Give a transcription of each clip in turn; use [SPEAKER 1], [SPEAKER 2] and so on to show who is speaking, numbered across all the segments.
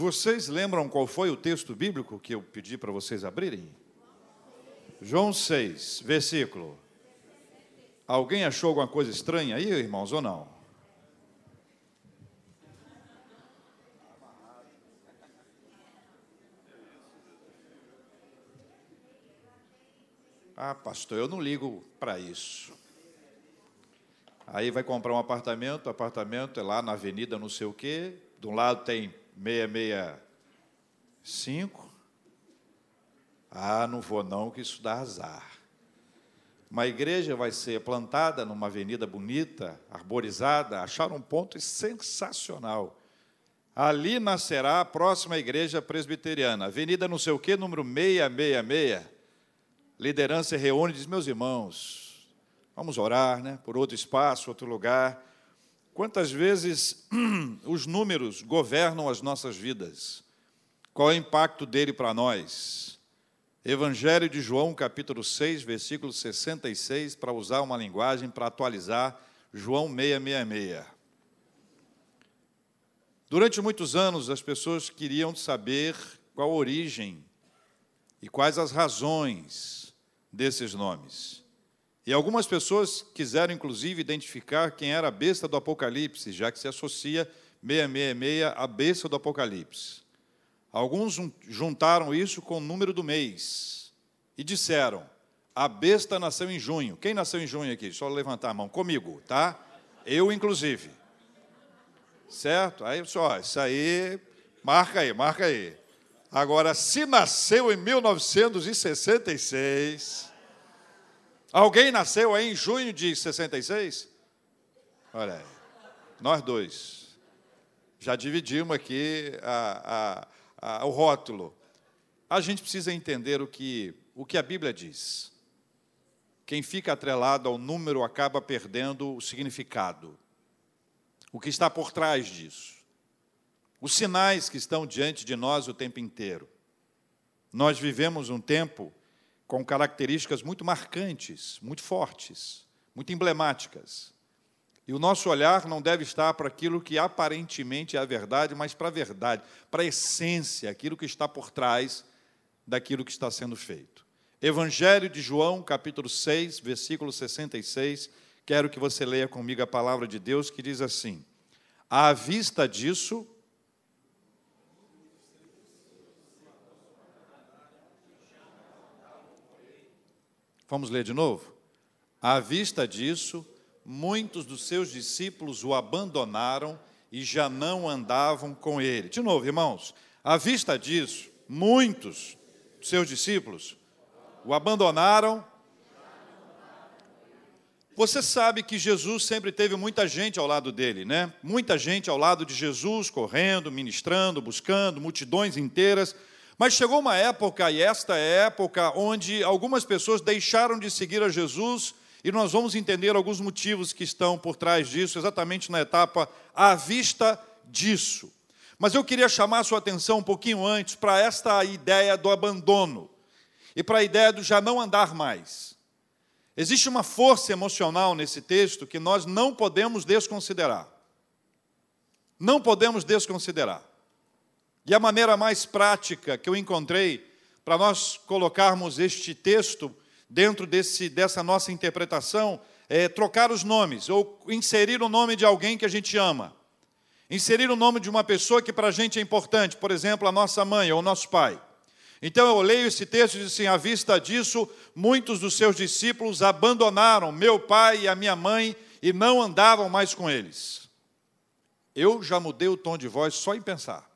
[SPEAKER 1] Vocês lembram qual foi o texto bíblico que eu pedi para vocês abrirem? João 6, versículo. Alguém achou alguma coisa estranha aí, irmãos, ou não? Ah, pastor, eu não ligo para isso. Aí vai comprar um apartamento, apartamento é lá na avenida não sei o quê, de um lado tem 665. Ah, não vou não, que isso dá azar. Uma igreja vai ser plantada numa avenida bonita, arborizada, acharam um ponto sensacional. Ali nascerá a próxima igreja presbiteriana, avenida não sei o quê, número 666 liderança reúne e diz: Meus irmãos, vamos orar né, por outro espaço, outro lugar. Quantas vezes os números governam as nossas vidas? Qual é o impacto dele para nós? Evangelho de João, capítulo 6, versículo 66, para usar uma linguagem para atualizar, João 666. Durante muitos anos, as pessoas queriam saber qual a origem e quais as razões desses nomes. E algumas pessoas quiseram, inclusive, identificar quem era a besta do Apocalipse, já que se associa 666 à besta do Apocalipse. Alguns juntaram isso com o número do mês e disseram: a besta nasceu em junho. Quem nasceu em junho aqui? Só levantar a mão. Comigo, tá? Eu, inclusive. Certo? Aí, só, isso aí, marca aí, marca aí. Agora, se nasceu em 1966, alguém nasceu aí em junho de 66? Olha aí, nós dois. Já dividimos aqui a, a, a, o rótulo. A gente precisa entender o que, o que a Bíblia diz. Quem fica atrelado ao número acaba perdendo o significado. O que está por trás disso os sinais que estão diante de nós o tempo inteiro. Nós vivemos um tempo com características muito marcantes, muito fortes, muito emblemáticas. E o nosso olhar não deve estar para aquilo que aparentemente é a verdade, mas para a verdade, para a essência, aquilo que está por trás daquilo que está sendo feito. Evangelho de João, capítulo 6, versículo 66. Quero que você leia comigo a palavra de Deus que diz assim: À vista disso, Vamos ler de novo? À vista disso, muitos dos seus discípulos o abandonaram e já não andavam com ele. De novo, irmãos, à vista disso, muitos dos seus discípulos o abandonaram. Você sabe que Jesus sempre teve muita gente ao lado dele, né? Muita gente ao lado de Jesus, correndo, ministrando, buscando, multidões inteiras. Mas chegou uma época, e esta é a época, onde algumas pessoas deixaram de seguir a Jesus, e nós vamos entender alguns motivos que estão por trás disso, exatamente na etapa à vista disso. Mas eu queria chamar a sua atenção um pouquinho antes para esta ideia do abandono e para a ideia do já não andar mais. Existe uma força emocional nesse texto que nós não podemos desconsiderar. Não podemos desconsiderar. E a maneira mais prática que eu encontrei para nós colocarmos este texto dentro desse, dessa nossa interpretação é trocar os nomes, ou inserir o nome de alguém que a gente ama. Inserir o nome de uma pessoa que para a gente é importante, por exemplo, a nossa mãe ou o nosso pai. Então eu leio esse texto e diz assim: à vista disso, muitos dos seus discípulos abandonaram meu pai e a minha mãe e não andavam mais com eles. Eu já mudei o tom de voz só em pensar.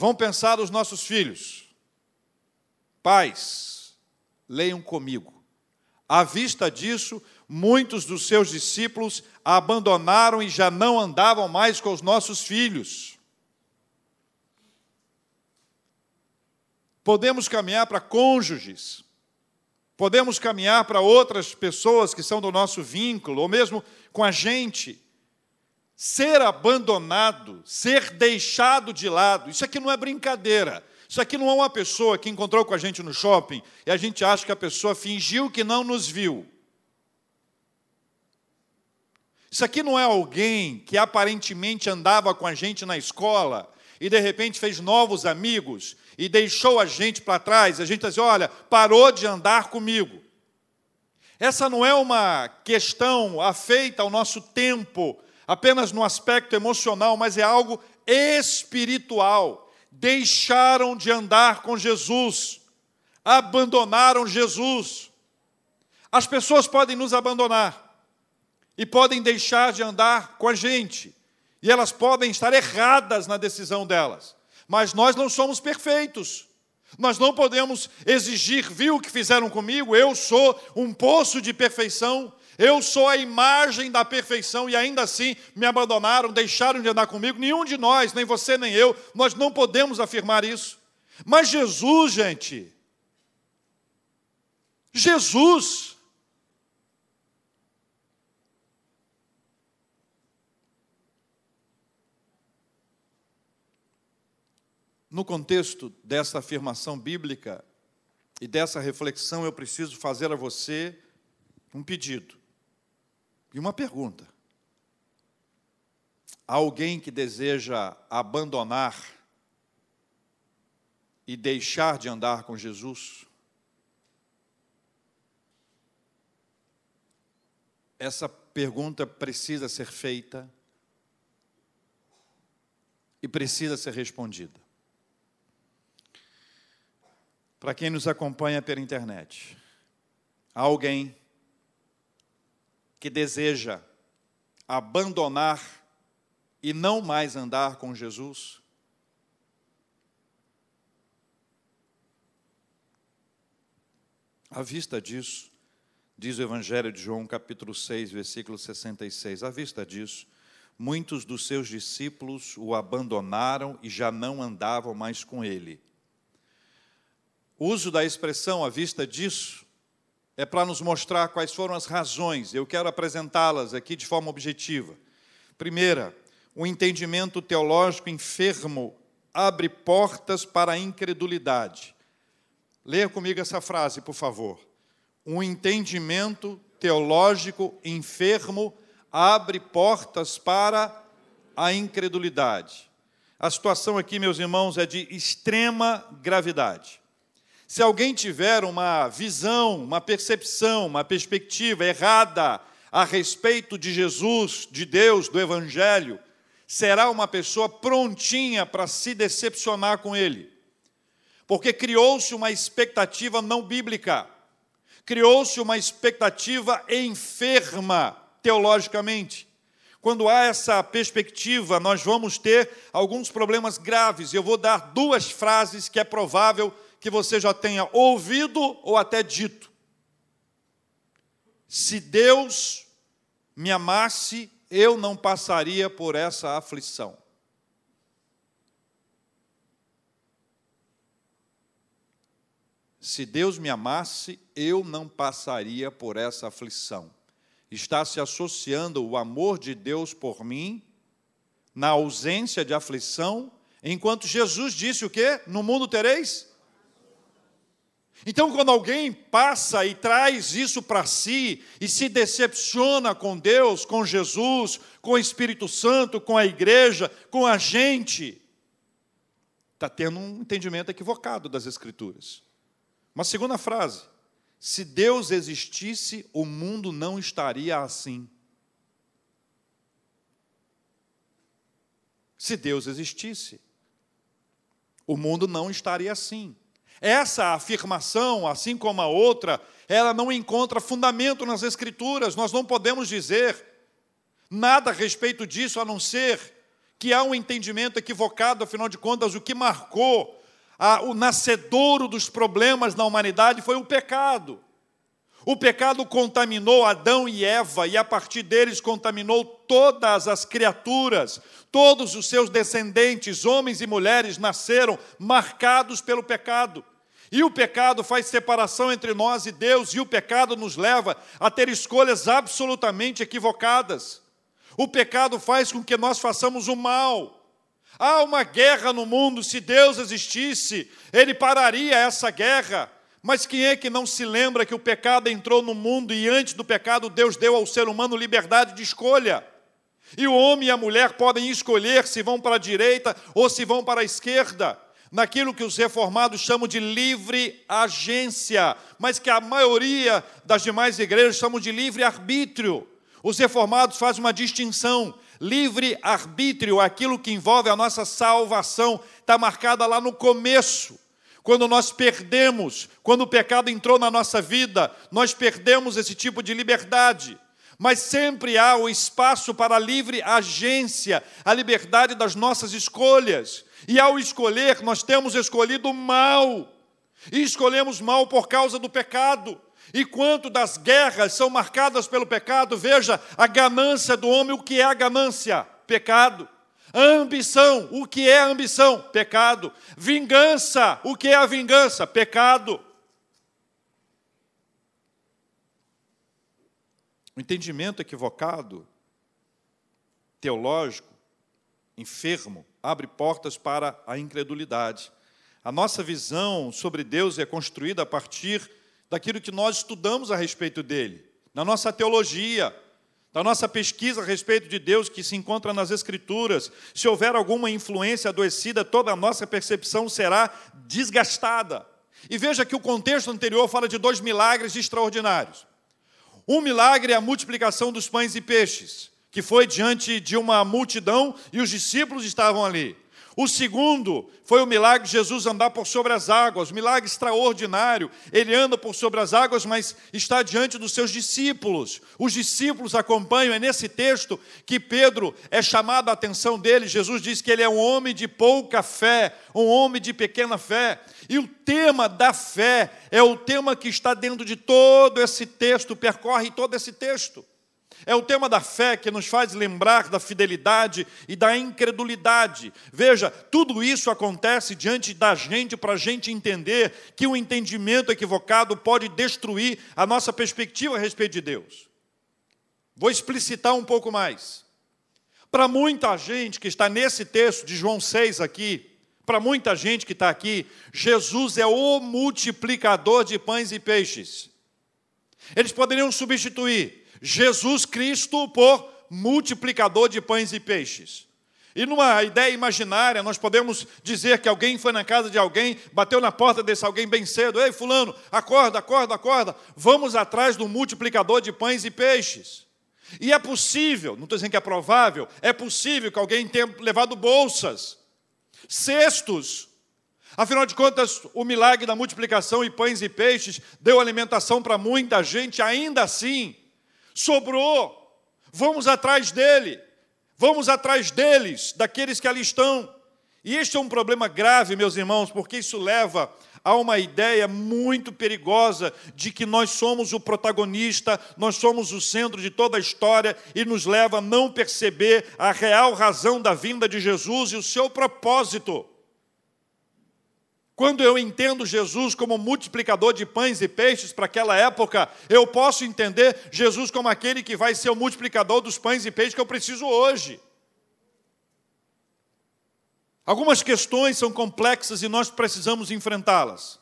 [SPEAKER 1] Vão pensar os nossos filhos. Pais, leiam comigo. À vista disso, muitos dos seus discípulos abandonaram e já não andavam mais com os nossos filhos. Podemos caminhar para cônjuges, podemos caminhar para outras pessoas que são do nosso vínculo, ou mesmo com a gente ser abandonado, ser deixado de lado, isso aqui não é brincadeira. Isso aqui não é uma pessoa que encontrou com a gente no shopping e a gente acha que a pessoa fingiu que não nos viu. Isso aqui não é alguém que aparentemente andava com a gente na escola e de repente fez novos amigos e deixou a gente para trás. A gente diz: olha, parou de andar comigo. Essa não é uma questão afeita ao nosso tempo, apenas no aspecto emocional, mas é algo espiritual. Deixaram de andar com Jesus, abandonaram Jesus. As pessoas podem nos abandonar, e podem deixar de andar com a gente, e elas podem estar erradas na decisão delas, mas nós não somos perfeitos. Nós não podemos exigir, viu o que fizeram comigo? Eu sou um poço de perfeição, eu sou a imagem da perfeição e ainda assim me abandonaram, deixaram de andar comigo. Nenhum de nós, nem você nem eu, nós não podemos afirmar isso. Mas Jesus, gente, Jesus, No contexto dessa afirmação bíblica e dessa reflexão, eu preciso fazer a você um pedido e uma pergunta. Alguém que deseja abandonar e deixar de andar com Jesus? Essa pergunta precisa ser feita e precisa ser respondida. Para quem nos acompanha pela internet, há alguém que deseja abandonar e não mais andar com Jesus? À vista disso, diz o Evangelho de João, capítulo 6, versículo 66, à vista disso, muitos dos seus discípulos o abandonaram e já não andavam mais com ele. O uso da expressão à vista disso é para nos mostrar quais foram as razões. Eu quero apresentá-las aqui de forma objetiva. Primeira, o entendimento teológico enfermo abre portas para a incredulidade. Leia comigo essa frase, por favor. Um entendimento teológico enfermo abre portas para a incredulidade. A situação aqui, meus irmãos, é de extrema gravidade. Se alguém tiver uma visão, uma percepção, uma perspectiva errada a respeito de Jesus, de Deus, do Evangelho, será uma pessoa prontinha para se decepcionar com ele. Porque criou-se uma expectativa não bíblica, criou-se uma expectativa enferma teologicamente. Quando há essa perspectiva, nós vamos ter alguns problemas graves. Eu vou dar duas frases que é provável que você já tenha ouvido ou até dito. Se Deus me amasse, eu não passaria por essa aflição. Se Deus me amasse, eu não passaria por essa aflição. Está se associando o amor de Deus por mim na ausência de aflição, enquanto Jesus disse o quê? No mundo tereis então, quando alguém passa e traz isso para si e se decepciona com Deus, com Jesus, com o Espírito Santo, com a igreja, com a gente, está tendo um entendimento equivocado das Escrituras. Uma segunda frase: se Deus existisse, o mundo não estaria assim. Se Deus existisse, o mundo não estaria assim. Essa afirmação, assim como a outra, ela não encontra fundamento nas Escrituras. Nós não podemos dizer nada a respeito disso a não ser que há um entendimento equivocado, afinal de contas, o que marcou a, o nascedouro dos problemas na humanidade foi o pecado. O pecado contaminou Adão e Eva, e a partir deles contaminou todas as criaturas, todos os seus descendentes, homens e mulheres, nasceram marcados pelo pecado. E o pecado faz separação entre nós e Deus, e o pecado nos leva a ter escolhas absolutamente equivocadas. O pecado faz com que nós façamos o mal. Há uma guerra no mundo, se Deus existisse, ele pararia essa guerra, Mas quem é que não se lembra que o pecado entrou no mundo e antes do pecado Deus deu ao ser humano liberdade de escolha? E o homem e a mulher podem escolher se vão para a direita ou se vão para a esquerda, naquilo que os reformados chamam de livre agência, mas que a maioria das demais igrejas chamam de livre arbítrio. Os reformados fazem uma distinção. Livre arbítrio, aquilo que envolve a nossa salvação, está marcada lá no começo. Quando nós perdemos, quando o pecado entrou na nossa vida, nós perdemos esse tipo de liberdade. Mas sempre há o espaço para a livre agência, a liberdade das nossas escolhas. E ao escolher, nós temos escolhido mal. E escolhemos mal por causa do pecado. E quanto das guerras são marcadas pelo pecado, veja a ganância do homem, o que é a ganância? Pecado. Ambição, o que é a ambição? Pecado. Vingança, o que é a vingança? Pecado. O entendimento equivocado, teológico, enfermo, abre portas para a incredulidade. A nossa visão sobre Deus é construída a partir daquilo que nós estudamos a respeito dele, na nossa teologia, da nossa pesquisa a respeito de Deus que se encontra nas Escrituras, se houver alguma influência adoecida, toda a nossa percepção será desgastada. E veja que o contexto anterior fala de dois milagres extraordinários. Um milagre é a multiplicação dos pães e peixes, que foi diante de uma multidão e os discípulos estavam ali. O segundo foi o milagre de Jesus andar por sobre as águas, milagre extraordinário. Ele anda por sobre as águas, mas está diante dos seus discípulos. Os discípulos acompanham, é nesse texto que Pedro é chamado a atenção dele. Jesus diz que ele é um homem de pouca fé, um homem de pequena fé. E o tema da fé é o tema que está dentro de todo esse texto, percorre todo esse texto. É o tema da fé que nos faz lembrar da fidelidade e da incredulidade. Veja, tudo isso acontece diante da gente para a gente entender que o entendimento equivocado pode destruir a nossa perspectiva a respeito de Deus. Vou explicitar um pouco mais. Para muita gente que está nesse texto de João 6 aqui, para muita gente que está aqui, Jesus é o multiplicador de pães e peixes. Eles poderiam substituir Jesus Cristo por multiplicador de pães e peixes. E numa ideia imaginária, nós podemos dizer que alguém foi na casa de alguém, bateu na porta desse alguém bem cedo: Ei, Fulano, acorda, acorda, acorda, vamos atrás do multiplicador de pães e peixes. E é possível, não estou dizendo que é provável, é possível que alguém tenha levado bolsas, cestos. Afinal de contas, o milagre da multiplicação e pães e peixes deu alimentação para muita gente, ainda assim, sobrou. Vamos atrás dele. Vamos atrás deles, daqueles que ali estão. E este é um problema grave, meus irmãos, porque isso leva a uma ideia muito perigosa de que nós somos o protagonista, nós somos o centro de toda a história e nos leva a não perceber a real razão da vinda de Jesus e o seu propósito. Quando eu entendo Jesus como multiplicador de pães e peixes para aquela época, eu posso entender Jesus como aquele que vai ser o multiplicador dos pães e peixes que eu preciso hoje. Algumas questões são complexas e nós precisamos enfrentá-las.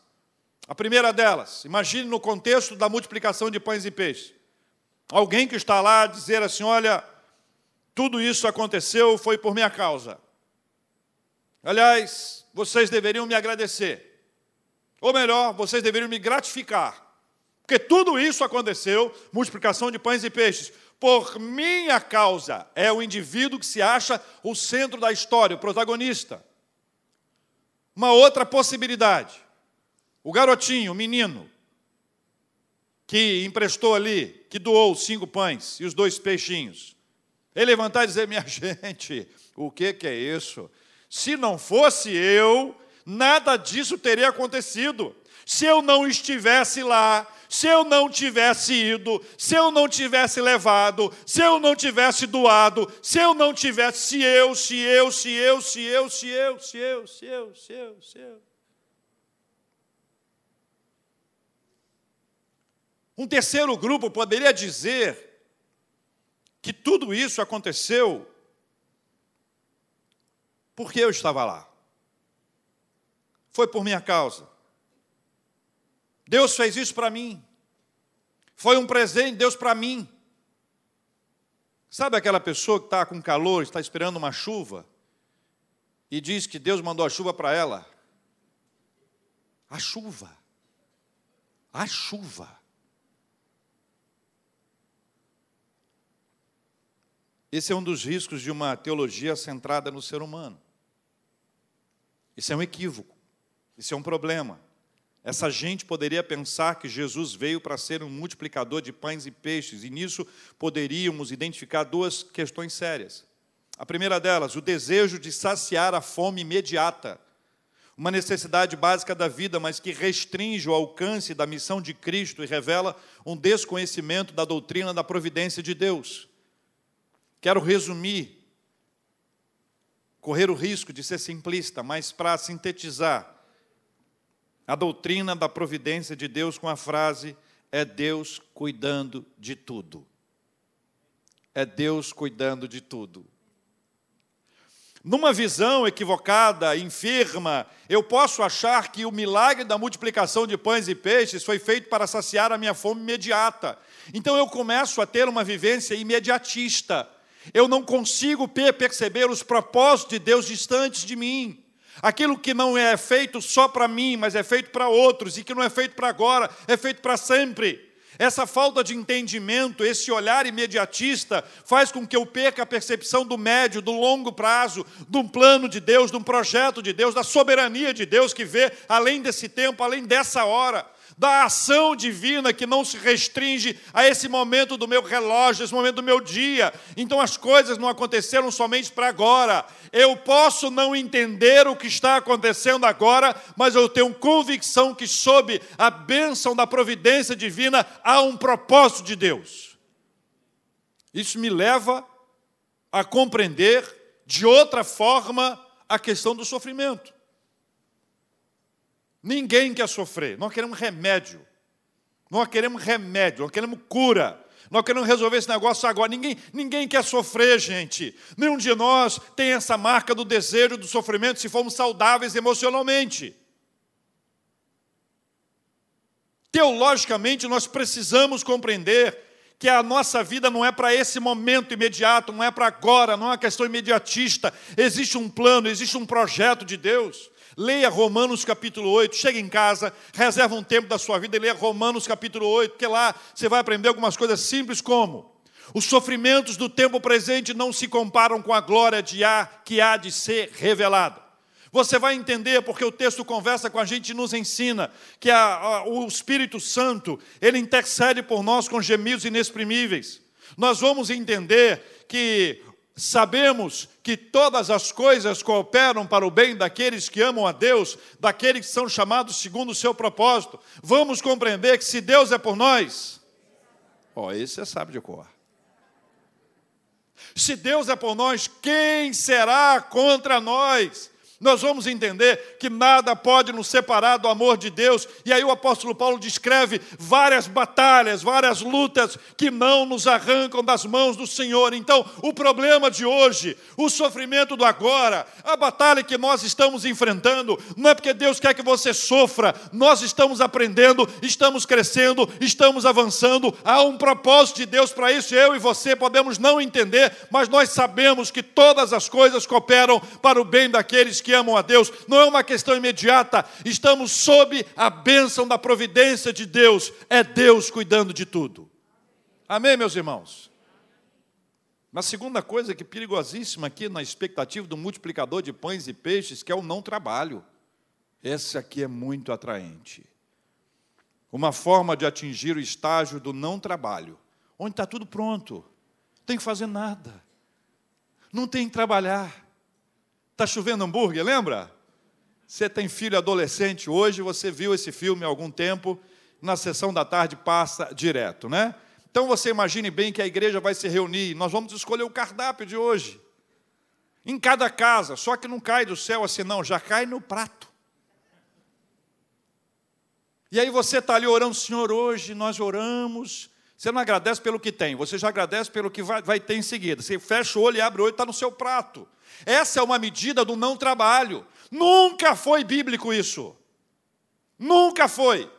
[SPEAKER 1] A primeira delas, imagine no contexto da multiplicação de pães e peixes. Alguém que está lá dizer assim: olha, tudo isso aconteceu foi por minha causa. Aliás, vocês deveriam me agradecer. Ou melhor, vocês deveriam me gratificar. Porque tudo isso aconteceu, multiplicação de pães e peixes, por minha causa. É o indivíduo que se acha o centro da história, o protagonista. Uma outra possibilidade. O garotinho, o menino, que emprestou ali, que doou os cinco pães e os dois peixinhos. Ele levantar e dizer: Minha gente, o que, que é isso? Se não fosse eu, nada disso teria acontecido. Se eu não estivesse lá, se eu não tivesse ido, se eu não tivesse levado, se eu não tivesse doado, se eu não tivesse, se eu, se eu, se eu, se eu, se eu, se eu, se eu, se eu, se eu. Um terceiro grupo poderia dizer que tudo isso aconteceu porque eu estava lá. Foi por minha causa. Deus fez isso para mim. Foi um presente de Deus para mim. Sabe aquela pessoa que está com calor, está esperando uma chuva, e diz que Deus mandou a chuva para ela? A chuva. A chuva. Esse é um dos riscos de uma teologia centrada no ser humano. Isso é um equívoco. Isso é um problema. Essa gente poderia pensar que Jesus veio para ser um multiplicador de pães e peixes, e nisso poderíamos identificar duas questões sérias. A primeira delas, o desejo de saciar a fome imediata, uma necessidade básica da vida, mas que restringe o alcance da missão de Cristo e revela um desconhecimento da doutrina da providência de Deus. Quero resumir, correr o risco de ser simplista, mas para sintetizar a doutrina da providência de Deus com a frase: é Deus cuidando de tudo. É Deus cuidando de tudo. Numa visão equivocada, enferma, eu posso achar que o milagre da multiplicação de pães e peixes foi feito para saciar a minha fome imediata. Então eu começo a ter uma vivência imediatista eu não consigo perceber os propósitos de Deus distantes de mim. Aquilo que não é feito só para mim, mas é feito para outros, e que não é feito para agora, é feito para sempre. Essa falta de entendimento, esse olhar imediatista, faz com que eu perca a percepção do médio, do longo prazo, de um plano de Deus, de um projeto de Deus, da soberania de Deus que vê além desse tempo, além dessa hora da ação divina que não se restringe a esse momento do meu relógio, esse momento do meu dia. Então as coisas não aconteceram somente para agora. Eu posso não entender o que está acontecendo agora, mas eu tenho convicção que, sob a bênção da providência divina, há um propósito de Deus. Isso me leva a compreender de outra forma a questão do sofrimento. Ninguém quer sofrer. Nós queremos remédio. Nós queremos remédio, nós queremos cura. Nós queremos resolver esse negócio agora. Ninguém, ninguém quer sofrer, gente. Nenhum de nós tem essa marca do desejo do sofrimento se formos saudáveis emocionalmente. Teologicamente, nós precisamos compreender que a nossa vida não é para esse momento imediato, não é para agora, não é uma questão imediatista. Existe um plano, existe um projeto de Deus. Leia Romanos capítulo 8, chega em casa, reserva um tempo da sua vida e leia Romanos capítulo 8, porque lá você vai aprender algumas coisas simples como os sofrimentos do tempo presente não se comparam com a glória de há, que há de ser revelada. Você vai entender porque o texto conversa com a gente e nos ensina que a, a, o Espírito Santo, ele intercede por nós com gemidos inexprimíveis. Nós vamos entender que Sabemos que todas as coisas cooperam para o bem daqueles que amam a Deus, daqueles que são chamados segundo o seu propósito. Vamos compreender que se Deus é por nós, ó, esse você sabe de cor. Se Deus é por nós, quem será contra nós? Nós vamos entender que nada pode nos separar do amor de Deus. E aí o apóstolo Paulo descreve várias batalhas, várias lutas que não nos arrancam das mãos do Senhor. Então, o problema de hoje, o sofrimento do agora, a batalha que nós estamos enfrentando, não é porque Deus quer que você sofra, nós estamos aprendendo, estamos crescendo, estamos avançando. Há um propósito de Deus para isso. Eu e você podemos não entender, mas nós sabemos que todas as coisas cooperam para o bem daqueles que que amam a Deus, não é uma questão imediata, estamos sob a bênção da providência de Deus, é Deus cuidando de tudo. Amém, meus irmãos? Uma segunda coisa que é perigosíssima aqui na expectativa do multiplicador de pães e peixes, que é o não trabalho. Esse aqui é muito atraente. Uma forma de atingir o estágio do não trabalho, onde está tudo pronto, não tem que fazer nada, não tem que trabalhar. Está chovendo hambúrguer, lembra? Você tem filho adolescente hoje, você viu esse filme há algum tempo, na sessão da tarde passa direto, né? Então você imagine bem que a igreja vai se reunir, nós vamos escolher o cardápio de hoje. Em cada casa, só que não cai do céu assim, não, já cai no prato. E aí você está ali orando, Senhor, hoje nós oramos. Você não agradece pelo que tem, você já agradece pelo que vai, vai ter em seguida. Você fecha o olho e abre o olho, está no seu prato. Essa é uma medida do não trabalho. Nunca foi bíblico isso. Nunca foi.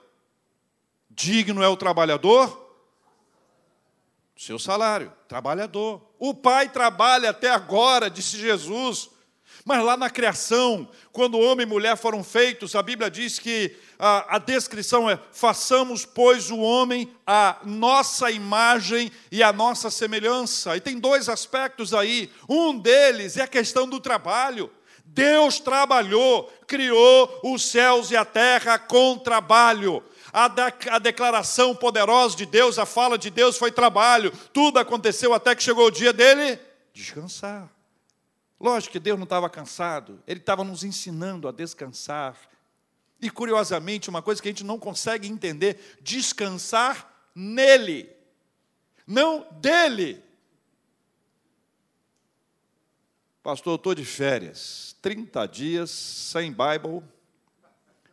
[SPEAKER 1] Digno é o trabalhador seu salário, trabalhador. O pai trabalha até agora, disse Jesus. Mas lá na criação, quando homem e mulher foram feitos, a Bíblia diz que a, a, descrição é: façamos, pois, o homem a nossa imagem e a nossa semelhança. E tem dois aspectos aí. Um deles é a questão do trabalho. Deus trabalhou, criou os céus e a terra com trabalho. A, a, declaração poderosa de Deus, a fala de Deus foi trabalho. Tudo aconteceu até que chegou o dia dele descansar. Lógico que Deus não estava cansado, Ele estava nos ensinando a descansar. E curiosamente, uma coisa que a gente não consegue entender: descansar nele, não dele. Pastor, eu estou de férias, 30 dias sem Bible,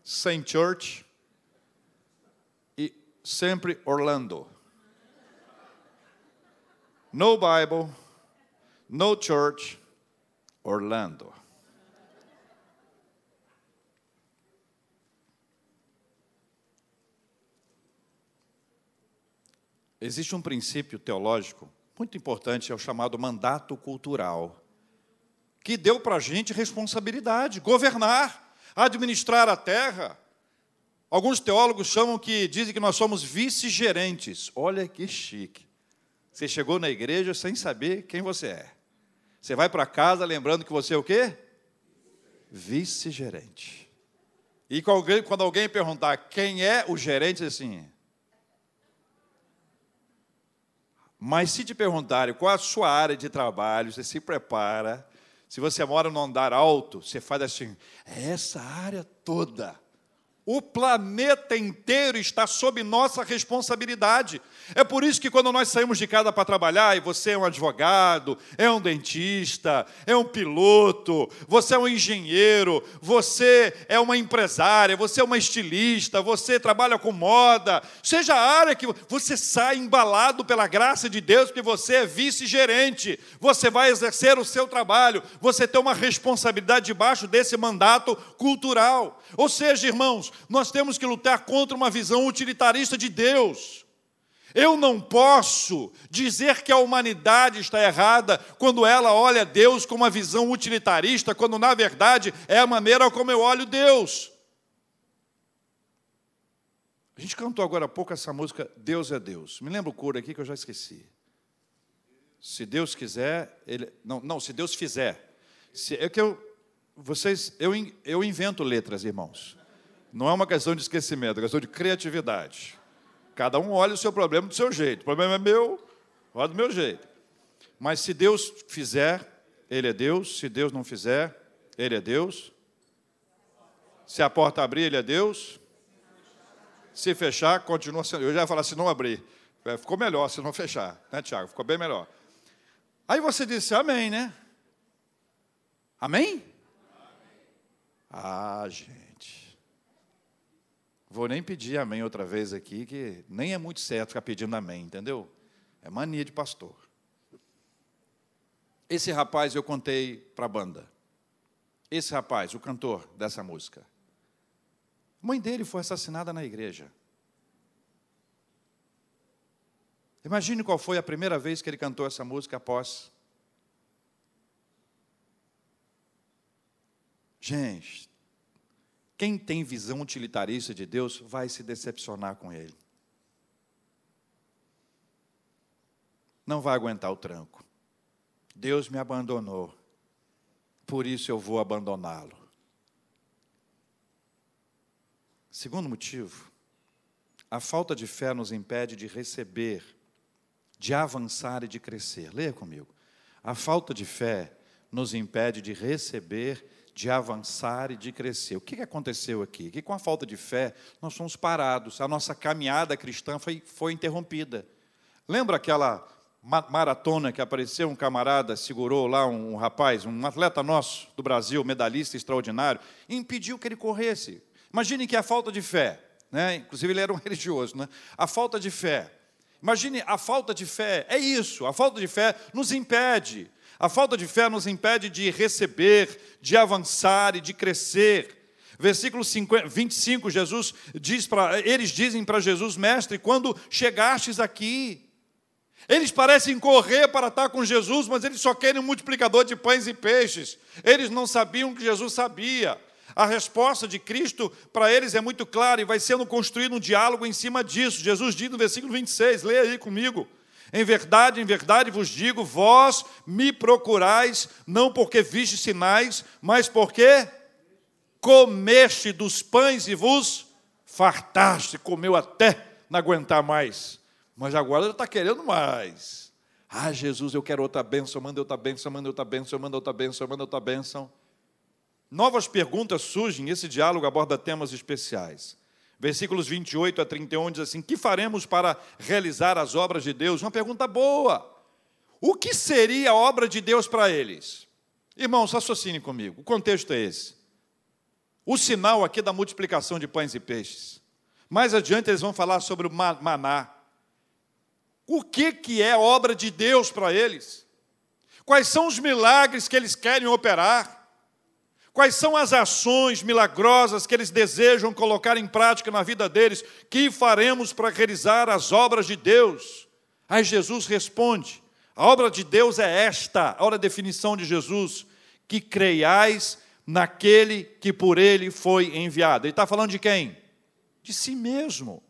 [SPEAKER 1] sem church e sempre Orlando. No Bible, no church, Orlando. Existe um princípio teológico muito importante, é o chamado mandato cultural, que deu para a gente responsabilidade, governar, administrar a terra. Alguns teólogos chamam que dizem que nós somos vice-gerentes. Olha que chique. Você chegou na igreja sem saber quem você é. Você vai para casa lembrando que você é o quê? Vice-gerente. E quando alguém perguntar quem é o gerente, assim. Mas se te perguntarem qual a sua área de trabalho, você se prepara. Se você mora num andar alto, você faz assim, é essa área toda. O planeta inteiro está sob nossa responsabilidade. É por isso que quando nós saímos de casa para trabalhar, e você é um advogado, é um dentista, é um piloto, você é um engenheiro, você é uma empresária, você é uma estilista, você trabalha com moda, seja a área que você sai embalado pela graça de Deus, porque você é vice-gerente, você vai exercer o seu trabalho, você tem uma responsabilidade debaixo desse mandato cultural. Ou seja, irmãos, nós temos que lutar contra uma visão utilitarista de Deus. Eu não posso dizer que a humanidade está errada quando ela olha Deus com uma visão utilitarista, quando na verdade é a maneira como eu olho Deus. A gente cantou agora há pouco essa música Deus é Deus. Me lembra o coro aqui que eu já esqueci. Se Deus quiser, ele não, não, se Deus fizer. Se, é que eu vocês eu, eu invento letras, irmãos. Não é uma questão de esquecimento, é uma questão de criatividade. Cada um olha o seu problema do seu jeito. O problema é meu, olha do meu jeito. Mas se Deus fizer, Ele é Deus. Se Deus não fizer, Ele é Deus. Se a porta abrir, Ele é Deus. Se fechar, continua sendo. Eu já ia falar se não abrir. É, ficou melhor se não fechar, né, Tiago? Ficou bem melhor. Aí você disse amém, né? Amém? Ah, gente. Vou nem pedir amém outra vez aqui, que nem é muito certo ficar pedindo amém, entendeu? É mania de pastor. Esse rapaz eu contei para a banda. Esse rapaz, o cantor dessa música. A mãe dele foi assassinada na igreja. Imagine qual foi a primeira vez que ele cantou essa música após Gente, quem tem visão utilitarista de Deus vai se decepcionar com Ele. Não vai aguentar o tranco. Deus me abandonou, por isso eu vou abandoná-lo. Segundo motivo, a falta de fé nos impede de receber, de avançar e de crescer. Leia comigo. A falta de fé nos impede de receber de avançar e de crescer. O que aconteceu aqui? Que com a falta de fé, nós fomos parados, a nossa caminhada cristã foi, foi interrompida. Lembra aquela maratona que apareceu um camarada, segurou lá um, um rapaz, um atleta nosso do Brasil, medalhista extraordinário, e impediu que ele corresse. Imagine que a falta de fé, né? inclusive ele era um religioso, né? a falta de fé. Imagine a falta de fé, é isso, a falta de fé nos impede a falta de fé nos impede de receber, de avançar e de crescer. Versículo 50, 25, Jesus diz para eles dizem para Jesus, mestre, quando chegastes aqui, eles parecem correr para estar com Jesus, mas eles só querem um multiplicador de pães e peixes. Eles não sabiam que Jesus sabia. A resposta de Cristo para eles é muito clara e vai sendo construído um diálogo em cima disso. Jesus diz no versículo 26, leia aí comigo. Em verdade, em verdade vos digo, vós me procurais, não porque viste sinais, mas porque comeste dos pães e vos fartaste, comeu até não aguentar mais. Mas agora está querendo mais. Ah, Jesus, eu quero outra bênção, manda outra bênção, manda outra bênção, manda outra bênção, manda outra bênção. Novas perguntas surgem, esse diálogo aborda temas especiais. Versículos 28 a 31 diz assim: Que faremos para realizar as obras de Deus? Uma pergunta boa. O que seria a obra de Deus para eles? Irmãos, raciocine comigo. O contexto é esse. O sinal aqui da multiplicação de pães e peixes. Mais adiante eles vão falar sobre o maná. O que, que é obra de Deus para eles? Quais são os milagres que eles querem operar? Quais são as ações milagrosas que eles desejam colocar em prática na vida deles? Que faremos para realizar as obras de Deus? Aí Jesus responde: a obra de Deus é esta, olha a definição de Jesus, que creiais naquele que por ele foi enviado. Ele está falando de quem? De si mesmo.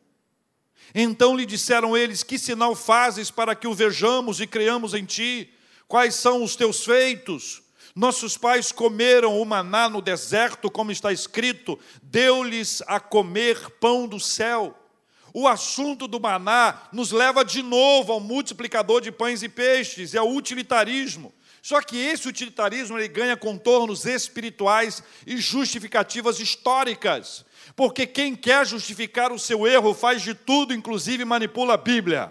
[SPEAKER 1] Então lhe disseram eles: Que sinal fazes para que o vejamos e creamos em ti? Quais são os teus feitos? Nossos pais comeram o maná no deserto, como está escrito, deu-lhes a comer pão do céu. O assunto do maná nos leva de novo ao multiplicador de pães e peixes e ao utilitarismo. Só que esse utilitarismo ele ganha contornos espirituais e justificativas históricas. Porque quem quer justificar o seu erro faz de tudo, inclusive manipula a Bíblia.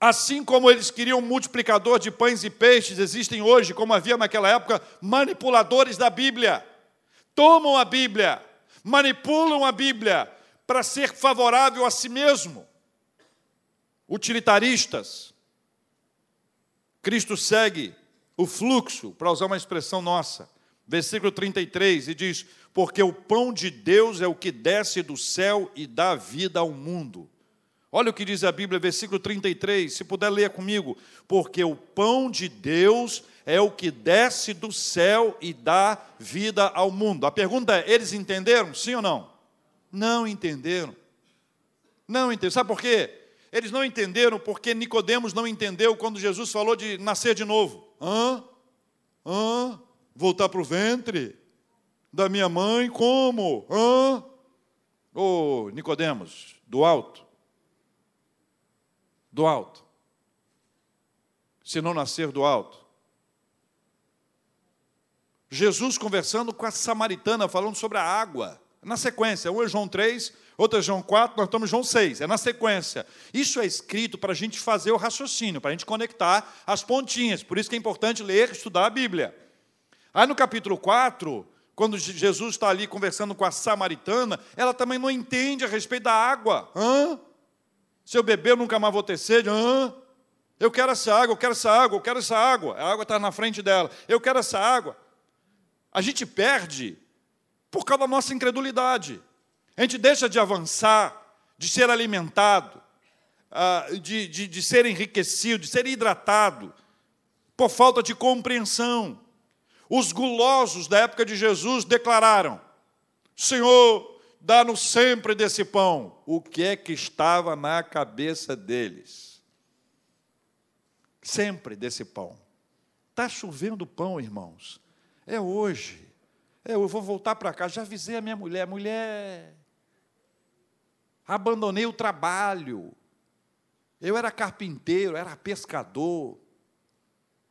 [SPEAKER 1] Assim como eles queriam multiplicador de pães e peixes, existem hoje, como havia naquela época, manipuladores da Bíblia. Tomam a Bíblia, manipulam a Bíblia para ser favorável a si mesmo. Utilitaristas. Cristo segue o fluxo, para usar uma expressão nossa versículo 33, e diz: Porque o pão de Deus é o que desce do céu e dá vida ao mundo. Olha o que diz a Bíblia, versículo 33, se puder ler comigo. Porque o pão de Deus é o que desce do céu e dá vida ao mundo. A pergunta é: eles entenderam? Sim ou não? Não entenderam. Não entenderam. Sabe por quê? Eles não entenderam porque Nicodemos não entendeu quando Jesus falou de nascer de novo. Hã? Hã? Voltar para o ventre da minha mãe, como? Hã? Ô, oh, Nicodemos, do alto. Do alto. Se não nascer do alto. Jesus conversando com a samaritana, falando sobre a água. Na sequência, um é João 3, outro é João 4, nós estamos em João 6, é na sequência. Isso é escrito para a gente fazer o raciocínio, para a gente conectar as pontinhas. Por isso que é importante ler, estudar a Bíblia. Aí no capítulo 4, quando Jesus está ali conversando com a samaritana, ela também não entende a respeito da água. Hã? Se eu beber, eu nunca mais vou ter sede. Eu quero essa água, eu quero essa água, eu quero essa água. A água está na frente dela. Eu quero essa água. A gente perde por causa da nossa incredulidade. A gente deixa de avançar, de ser alimentado, ah, de, de, de ser enriquecido, de ser hidratado, por falta de compreensão. Os gulosos da época de Jesus declararam: Senhor, dá-nos sempre desse pão. O que é que estava na cabeça deles? Sempre desse pão. Está chovendo pão, irmãos. É hoje. É, eu vou voltar para cá. Já avisei a minha mulher: mulher, abandonei o trabalho. Eu era carpinteiro, era pescador.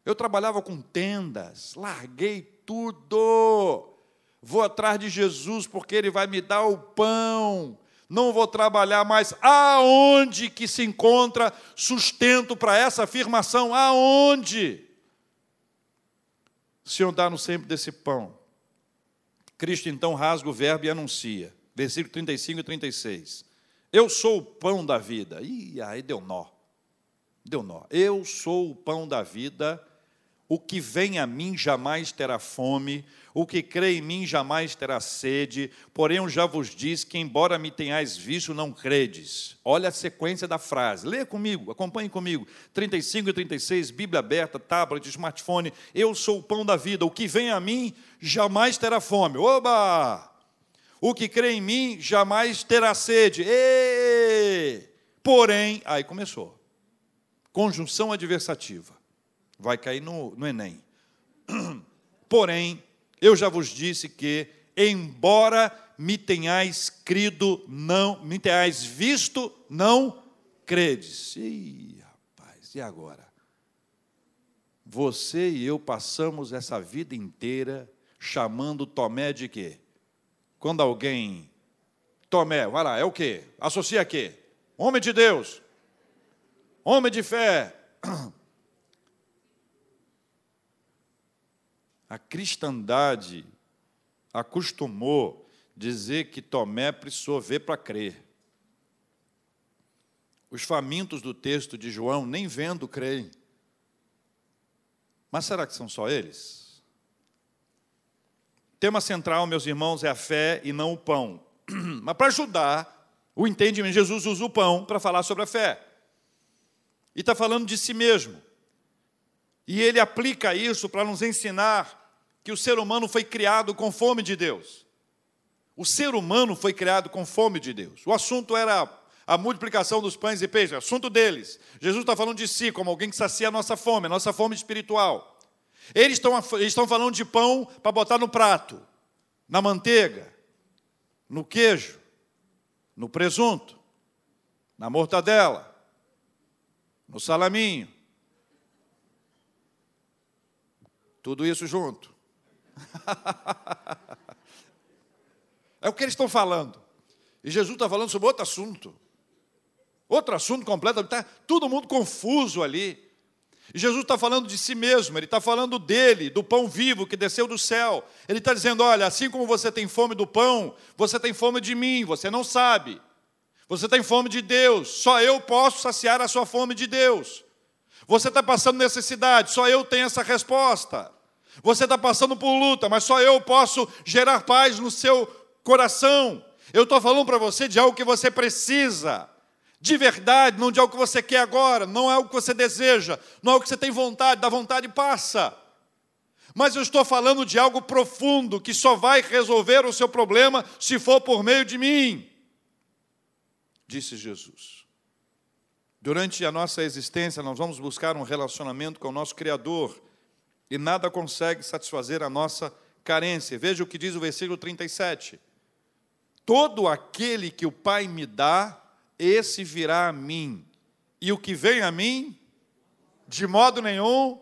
[SPEAKER 1] Eu trabalhava com tendas, larguei tudo. Vou atrás de Jesus porque Ele vai me dar o pão. Não vou trabalhar mais. Aonde que se encontra sustento para essa afirmação? Aonde? O Senhor dá-nos sempre desse pão. Cristo então rasga o verbo e anuncia. Versículo 35 e 36. Eu sou o pão da vida. Ih, aí deu nó. Deu nó. Eu sou o pão da vida. o que vem a mim jamais terá fome, o que crê em mim jamais terá sede, porém eu já vos disse que, embora me tenhais visto, não credes. Olha a sequência da frase, lê comigo, acompanhe comigo. 35 e 36, Bíblia aberta, tablet, smartphone. Eu sou o pão da vida, o que vem a mim jamais terá fome. Oba! O que crê em mim jamais terá sede. E, porém, aí começou. Conjunção adversativa vai cair no, no Enem. Porém, eu já vos disse que, embora me tenhais crido, não, me tenhais visto, não credes. Ih, rapaz, e agora? Você e eu passamos essa vida inteira chamando Tomé de quê? Quando alguém. Tomé, vai lá, é o quê? Associa a quê? Homem de Deus, homem de fé, A cristandade acostumou dizer que Tomé precisou ver para crer. Os famintos do texto de João, nem vendo, creem. Mas será que são só eles? Tema central, meus irmãos, é a fé e não o pão. Mas para ajudar o entendimento, Jesus usa o pão para falar sobre a fé. E está falando de si mesmo. E ele aplica isso para nos ensinar que o ser humano foi criado com fome de Deus. O ser humano foi criado com fome de Deus. O assunto era a multiplicação dos pães e peixes, assunto deles. Jesus está falando de si como alguém que sacia a nossa fome, a nossa fome espiritual. Eles estão, eles estão falando de pão para botar no prato, na manteiga, no queijo, no presunto, na mortadela, no salaminho. Tudo isso junto. é o que eles estão falando. E Jesus está falando sobre outro assunto. Outro assunto completamente. Está todo mundo confuso ali. E Jesus está falando de si mesmo, ele está falando dele, do pão vivo que desceu do céu. Ele está dizendo: olha, assim como você tem fome do pão, você tem fome de mim, você não sabe. Você tem fome de Deus, só eu posso saciar a sua fome de Deus. Você está passando necessidade, só eu tenho essa resposta. Você está passando por luta, mas só eu posso gerar paz no seu coração. Eu estou falando para você de algo que você precisa, de verdade, não de algo que você quer agora, não é algo que você deseja, não é algo que você tem vontade, da vontade passa. Mas eu estou falando de algo profundo que só vai resolver o seu problema se for por meio de mim, disse Jesus. Durante a nossa existência, nós vamos buscar um relacionamento com o nosso Criador e nada consegue satisfazer a nossa carência. Veja o que diz o versículo 37. Todo aquele que o Pai me dá, esse virá a mim, e o que vem a mim, de modo nenhum,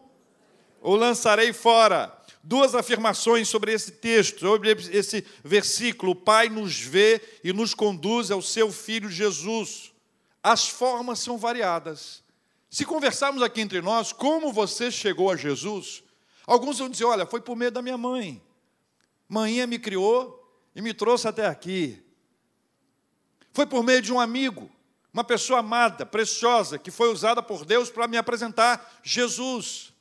[SPEAKER 1] o lançarei fora. Duas afirmações sobre esse texto, sobre esse versículo. O Pai nos vê e nos conduz ao seu Filho Jesus. As formas são variadas. Se conversarmos aqui entre nós, como você chegou a Jesus, Alguns vão dizer: olha, foi por meio da minha mãe. Mãinha me criou e me trouxe até aqui. Foi por meio de um amigo, uma pessoa amada, preciosa, que foi usada por Deus para me apresentar Jesus.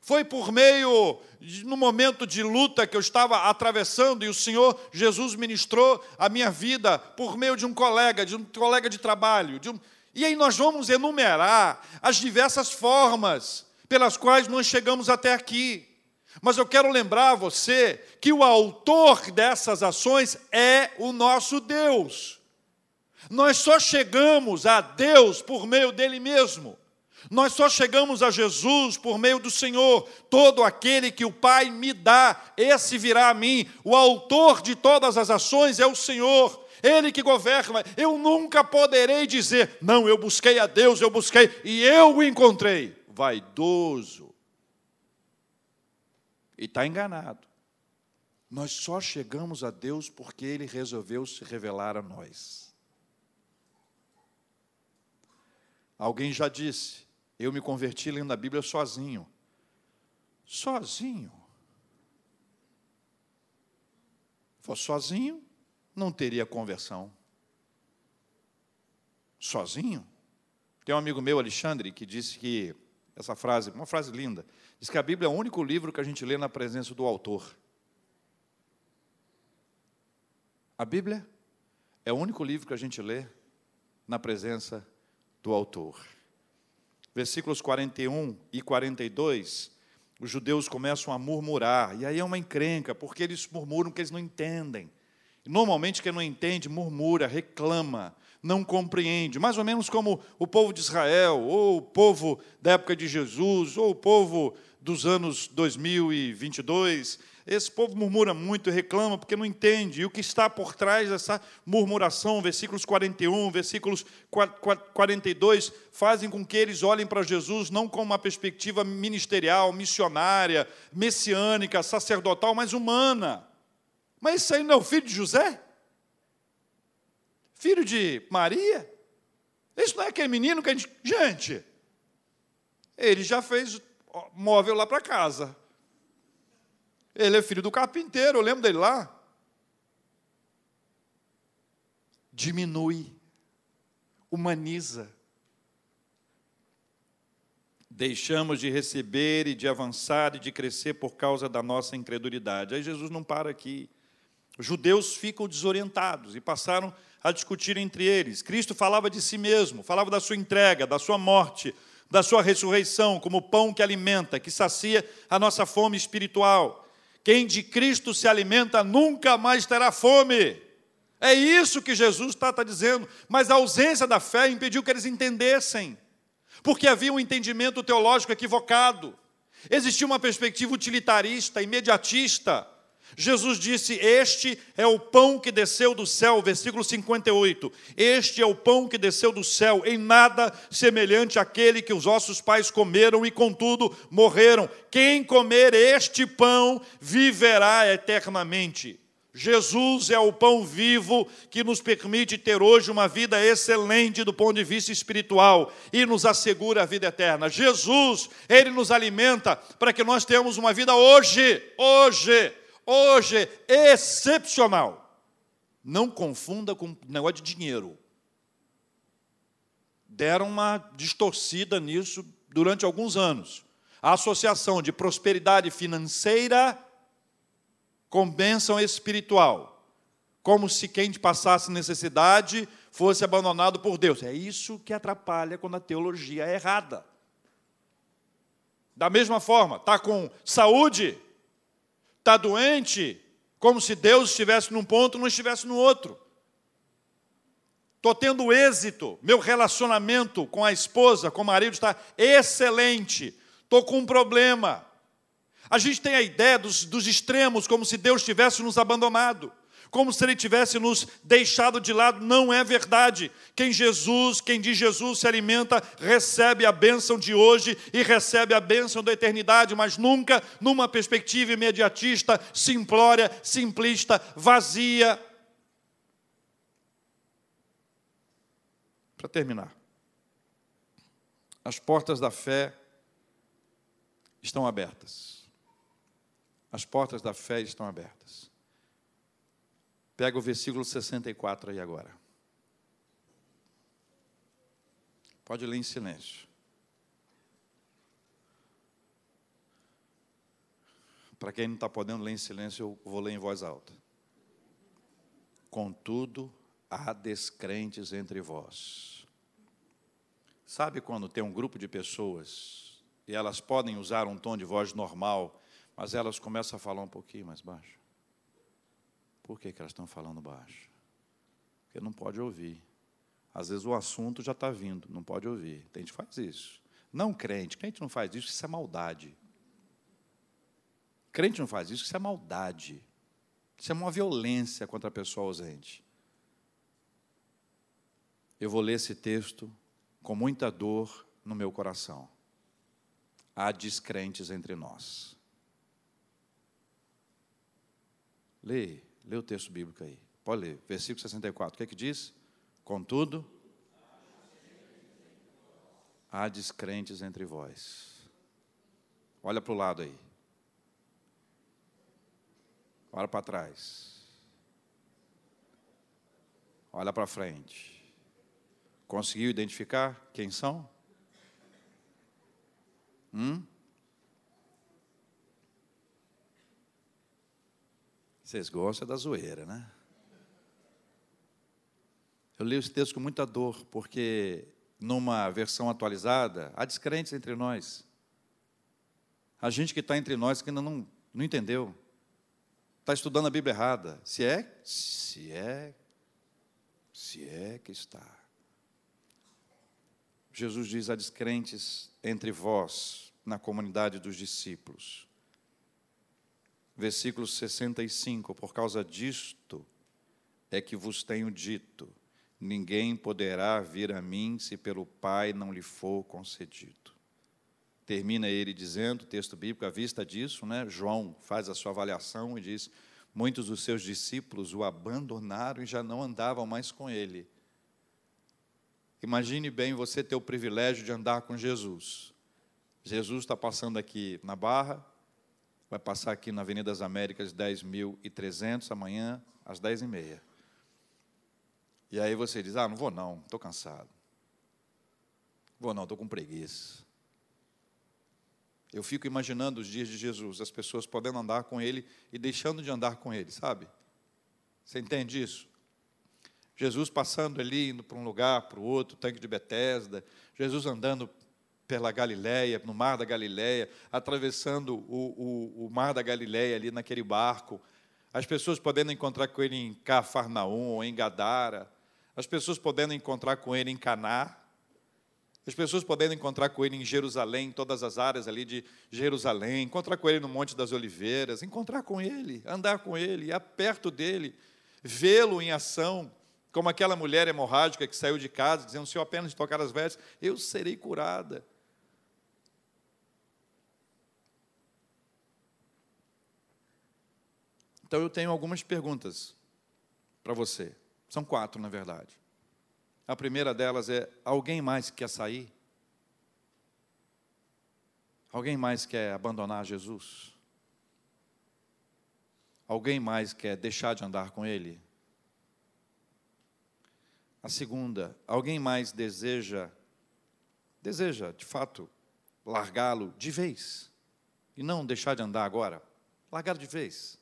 [SPEAKER 1] Foi por meio, no momento de luta que eu estava atravessando, e o Senhor Jesus ministrou a minha vida por meio de um colega, de um colega de trabalho. De um... E aí nós vamos enumerar as diversas formas pelas quais nós chegamos até aqui. Mas eu quero lembrar a você que o autor dessas ações é o nosso Deus. Nós só chegamos a Deus por meio dele mesmo. Nós só chegamos a Jesus por meio do Senhor. Todo aquele que o Pai me dá, esse virá a mim. O autor de todas as ações é o Senhor. Ele que governa. Eu nunca poderei dizer, não, eu busquei a Deus, eu busquei e eu o encontrei vaidoso. E está enganado. Nós só chegamos a Deus porque Ele resolveu se revelar a nós. Alguém já disse, eu me converti lendo a Bíblia sozinho. Sozinho. Fosse sozinho, não teria conversão. Sozinho? Tem um amigo meu, Alexandre, que disse que essa frase, uma frase linda. Diz que a Bíblia é o único livro que a gente lê na presença do autor. A Bíblia é o único livro que a gente lê na presença do autor. Versículos 41 e 42, os judeus começam a murmurar, e aí é uma encrenca, porque eles murmuram que eles não entendem. Normalmente, quem não entende, murmura, reclama, não compreende, mais ou menos como o povo de Israel, ou o povo da época de Jesus, ou o povo dos anos 2022 esse povo murmura muito, reclama, porque não entende. E o que está por trás dessa murmuração, versículos 41, versículos 42, fazem com que eles olhem para Jesus não com uma perspectiva ministerial, missionária, messiânica, sacerdotal, mas humana. Mas isso aí não é o filho de José? Filho de Maria? Isso não é aquele menino que a gente. Gente, ele já fez móvel lá para casa. Ele é filho do carpinteiro, eu lembro dele lá. Diminui, humaniza. Deixamos de receber e de avançar e de crescer por causa da nossa incredulidade. Aí Jesus não para aqui. Os judeus ficam desorientados e passaram a discutir entre eles. Cristo falava de si mesmo, falava da sua entrega, da sua morte, da sua ressurreição, como pão que alimenta, que sacia a nossa fome espiritual. Quem de Cristo se alimenta nunca mais terá fome. É isso que Jesus está, está dizendo. Mas a ausência da fé impediu que eles entendessem, porque havia um entendimento teológico equivocado. Existia uma perspectiva utilitarista, imediatista. Jesus disse: Este é o pão que desceu do céu, versículo 58. Este é o pão que desceu do céu, em nada semelhante àquele que os vossos pais comeram e, contudo, morreram. Quem comer este pão viverá eternamente. Jesus é o pão vivo que nos permite ter hoje uma vida excelente do ponto de vista espiritual e nos assegura a vida eterna. Jesus, ele nos alimenta para que nós tenhamos uma vida hoje, hoje hoje excepcional. Não confunda com negócio de dinheiro. Deram uma distorcida nisso durante alguns anos. A associação de prosperidade financeira com bênção espiritual. Como se quem passasse necessidade fosse abandonado por Deus. É isso que atrapalha quando a teologia é errada. Da mesma forma, está com saúde, está doente, como se Deus estivesse num ponto e não estivesse no outro. Estou tendo êxito, meu relacionamento com a esposa, com o marido está excelente. Estou com um problema. A gente tem a ideia dos, dos extremos, como se Deus tivesse nos abandonado como se ele tivesse nos deixado de lado. Não é verdade. Quem Jesus, quem de Jesus se alimenta, recebe a bênção de hoje e recebe a bênção da eternidade, mas nunca numa perspectiva imediatista, simplória, simplista, vazia. Para terminar, as portas da fé estão abertas. As portas da fé estão abertas. Pega o versículo 64 aí agora. Pode ler em silêncio. Para quem não está podendo ler em silêncio, eu vou ler em voz alta. Contudo, há descrentes entre vós. Sabe quando tem um grupo de pessoas e elas podem usar um tom de voz normal, mas elas começam a falar um pouquinho mais baixo? Por que, que elas estão falando baixo? Porque não pode ouvir. Às vezes o assunto já está vindo, não pode ouvir. Tem gente que faz isso. Não crente, crente não faz isso, isso é maldade. Crente não faz isso, isso é maldade. Isso é uma violência contra a pessoa ausente. Eu vou ler esse texto com muita dor no meu coração. Há descrentes entre nós. Leia. Lê o texto bíblico aí. Pode ler. Versículo 64. O que é que diz? Contudo, há descrentes entre vós. Olha para o lado aí. Olha para trás. Olha para frente. Conseguiu identificar quem são? Hum? Vocês gostam da zoeira, né? Eu leio esse texto com muita dor, porque numa versão atualizada, há descrentes entre nós. A gente que está entre nós que ainda não, não entendeu. Está estudando a Bíblia errada. Se é, se é, se é que está. Jesus diz a descrentes entre vós, na comunidade dos discípulos. Versículo 65: Por causa disto é que vos tenho dito Ninguém poderá vir a mim se pelo Pai não lhe for concedido. Termina ele dizendo, texto bíblico, à vista disso, né, João faz a sua avaliação e diz: Muitos dos seus discípulos o abandonaram e já não andavam mais com ele. Imagine bem você ter o privilégio de andar com Jesus. Jesus está passando aqui na Barra, vai passar aqui na Avenida das Américas 10.300 amanhã às 10h30. E aí você diz: Ah, não vou não, estou cansado. Vou não, estou com preguiça. Eu fico imaginando os dias de Jesus, as pessoas podendo andar com Ele e deixando de andar com Ele, sabe? Você entende isso? Jesus passando ali, indo para um lugar, para o outro, tanque de Betesda, Jesus andando pela Galileia, no mar da Galileia, atravessando o, o, o mar da Galileia ali naquele barco, as pessoas podendo encontrar com ele em Cafarnaum ou em Gadara, as pessoas podendo encontrar com ele em Caná, as pessoas podendo encontrar com ele em Jerusalém, em todas as áreas ali de Jerusalém, encontrar com ele no Monte das Oliveiras, encontrar com ele, andar com ele, ir perto dele, vê-lo em ação, como aquela mulher hemorrágica que saiu de casa, dizendo: se eu apenas tocar as vestes, eu serei curada. Então eu tenho algumas perguntas para você. São quatro, na verdade. A primeira delas é: alguém mais quer sair? Alguém mais quer abandonar Jesus? Alguém mais quer deixar de andar com Ele? A segunda, alguém mais deseja, deseja de fato largá-lo de vez e não deixar de andar agora? Largar de vez.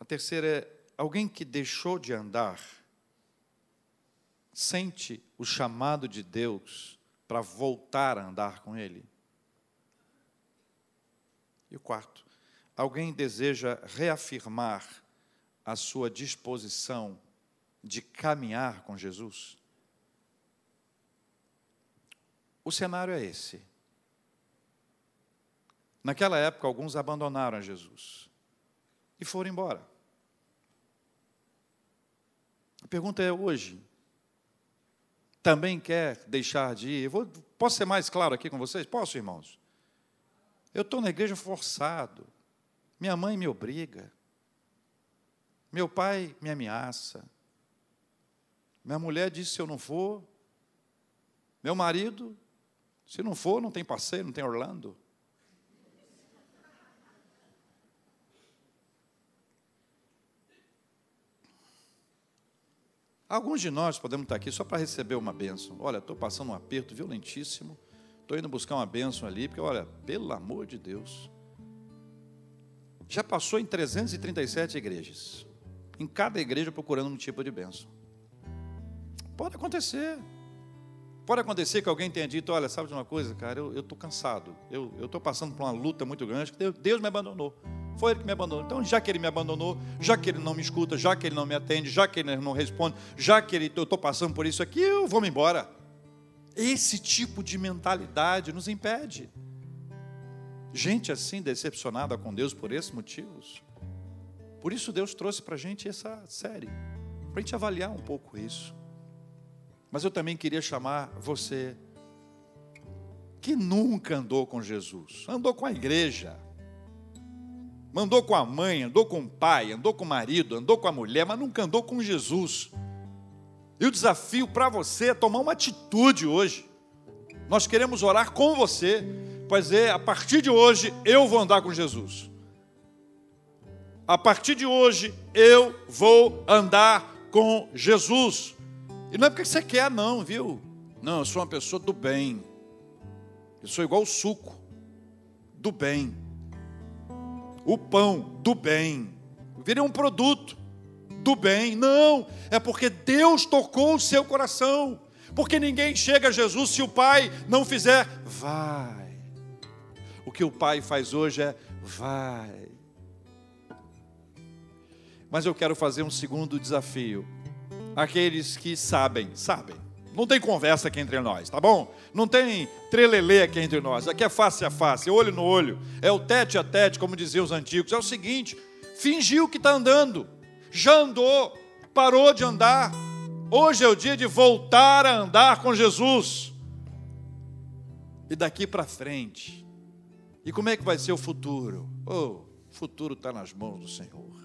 [SPEAKER 1] A terceira é alguém que deixou de andar, sente o chamado de Deus para voltar a andar com Ele. E o quarto, alguém deseja reafirmar a sua disposição de caminhar com Jesus? O cenário é esse. Naquela época, alguns abandonaram Jesus e foram embora. A pergunta é hoje. Também quer deixar de ir? Vou, posso ser mais claro aqui com vocês? Posso, irmãos? Eu estou na igreja forçado. Minha mãe me obriga. Meu pai me ameaça. Minha mulher disse: se eu não for. Meu marido, se não for, não tem passeio, não tem Orlando. Alguns de nós podemos estar aqui só para receber uma bênção. Olha, estou passando um aperto violentíssimo, estou indo buscar uma bênção ali, porque, olha, pelo amor de Deus, já passou em 337 igrejas, em cada igreja procurando um tipo de bênção. Pode acontecer. Pode acontecer que alguém tenha dito: Olha, sabe de uma coisa, cara, eu estou cansado, eu estou passando por uma luta muito grande, Deus, Deus me abandonou. Foi ele que me abandonou. Então, já que ele me abandonou, já que ele não me escuta, já que ele não me atende, já que ele não responde, já que ele, eu estou passando por isso aqui, eu vou me embora. Esse tipo de mentalidade nos impede. Gente assim decepcionada com Deus por esses motivos. Por isso Deus trouxe para a gente essa série, para a gente avaliar um pouco isso. Mas eu também queria chamar você que nunca andou com Jesus, andou com a igreja, andou com a mãe, andou com o pai, andou com o marido, andou com a mulher, mas nunca andou com Jesus. E o desafio para você é tomar uma atitude hoje. Nós queremos orar com você, pois é, a partir de hoje eu vou andar com Jesus. A partir de hoje eu vou andar com Jesus. E não é porque você quer, não, viu? Não, eu sou uma pessoa do bem. Eu sou igual o suco do bem. O pão do bem. Virei um produto do bem. Não, é porque Deus tocou o seu coração. Porque ninguém chega a Jesus se o Pai não fizer, vai. O que o Pai faz hoje é, vai. Mas eu quero fazer um segundo desafio. Aqueles que sabem, sabem. Não tem conversa aqui entre nós, tá bom? Não tem trelelê aqui entre nós. Aqui é face a face, olho no olho. É o tete a tete, como diziam os antigos. É o seguinte: fingiu que está andando, já andou, parou de andar. Hoje é o dia de voltar a andar com Jesus. E daqui para frente. E como é que vai ser o futuro? Oh, o futuro está nas mãos do Senhor.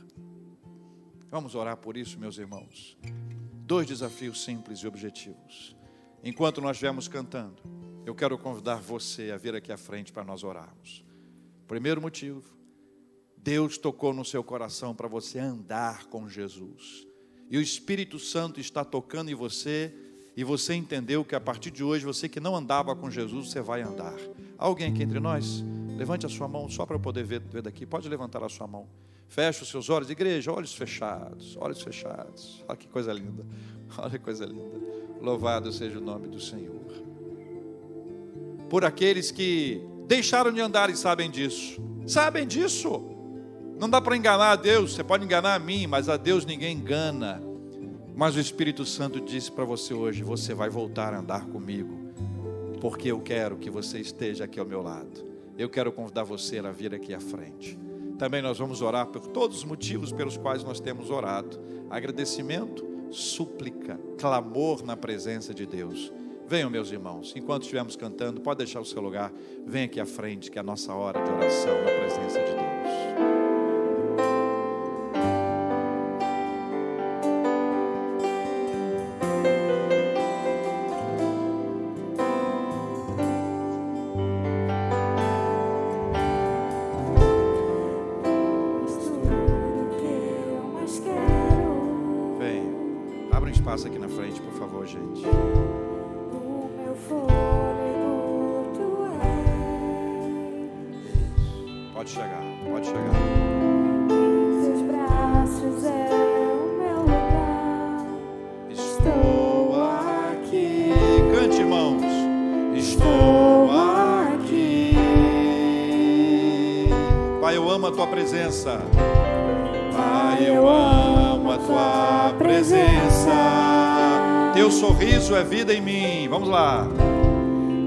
[SPEAKER 1] Vamos orar por isso, meus irmãos. Dois desafios simples e objetivos. Enquanto nós estivermos cantando, eu quero convidar você a vir aqui à frente para nós orarmos. Primeiro motivo, Deus tocou no seu coração para você andar com Jesus. E o Espírito Santo está tocando em você, e você entendeu que a partir de hoje, você que não andava com Jesus, você vai andar. Alguém aqui entre nós? Levante a sua mão só para eu poder ver, ver daqui. Pode levantar a sua mão. Feche os seus olhos, igreja, olhos fechados, olhos fechados. Olha que coisa linda, olha que coisa linda. Louvado seja o nome do Senhor. Por aqueles que deixaram de andar e sabem disso, sabem disso. Não dá para enganar a Deus, você pode enganar a mim, mas a Deus ninguém engana. Mas o Espírito Santo disse para você hoje: você vai voltar a andar comigo, porque eu quero que você esteja aqui ao meu lado. Eu quero convidar você a vir aqui à frente. Também nós vamos orar por todos os motivos pelos quais nós temos orado. Agradecimento, súplica, clamor na presença de Deus. Venham, meus irmãos, enquanto estivermos cantando, pode deixar o seu lugar, vem aqui à frente, que é a nossa hora de oração na presença de Deus. tua presença. Pai, eu amo a tua
[SPEAKER 2] presença. Teu sorriso é vida em
[SPEAKER 1] mim. Vamos lá.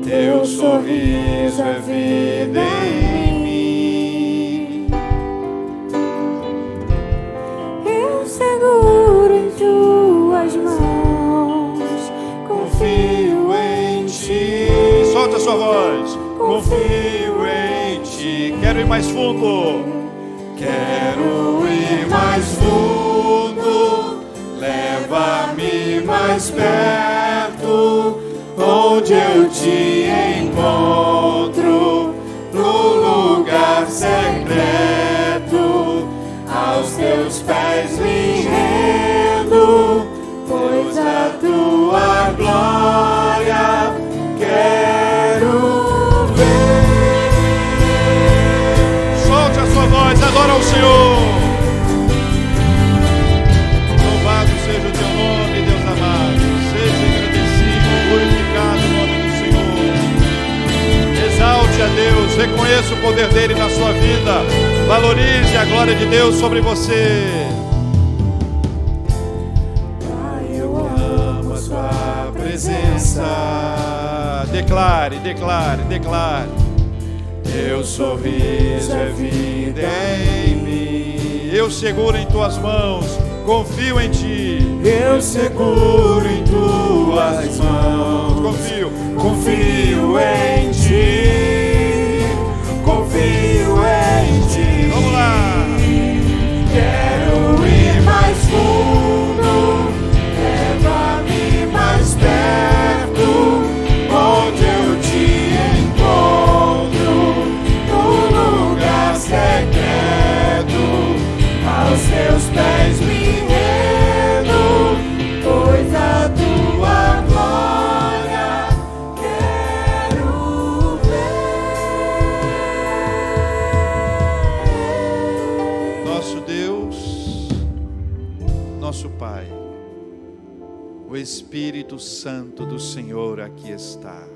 [SPEAKER 2] Teu sorriso é vida em mim.
[SPEAKER 1] Eu seguro em tuas mãos. Confio em ti.
[SPEAKER 2] Solta a sua voz.
[SPEAKER 1] Confio
[SPEAKER 2] em ti. Quero ir
[SPEAKER 1] mais fundo.
[SPEAKER 2] Quero ir mais fundo, leva-me mais perto, onde eu te encontro, no lugar secreto. Reconheça o poder dele na sua vida. Valorize a glória de
[SPEAKER 1] Deus sobre você.
[SPEAKER 2] Pai, eu amo a sua presença.
[SPEAKER 1] Declare, declare, declare. Teu sorriso é vida em mim. Eu seguro em tuas mãos, confio em ti. Eu
[SPEAKER 2] seguro em tuas mãos.
[SPEAKER 1] Confio,
[SPEAKER 2] confio em
[SPEAKER 1] Santo do Senhor aqui está.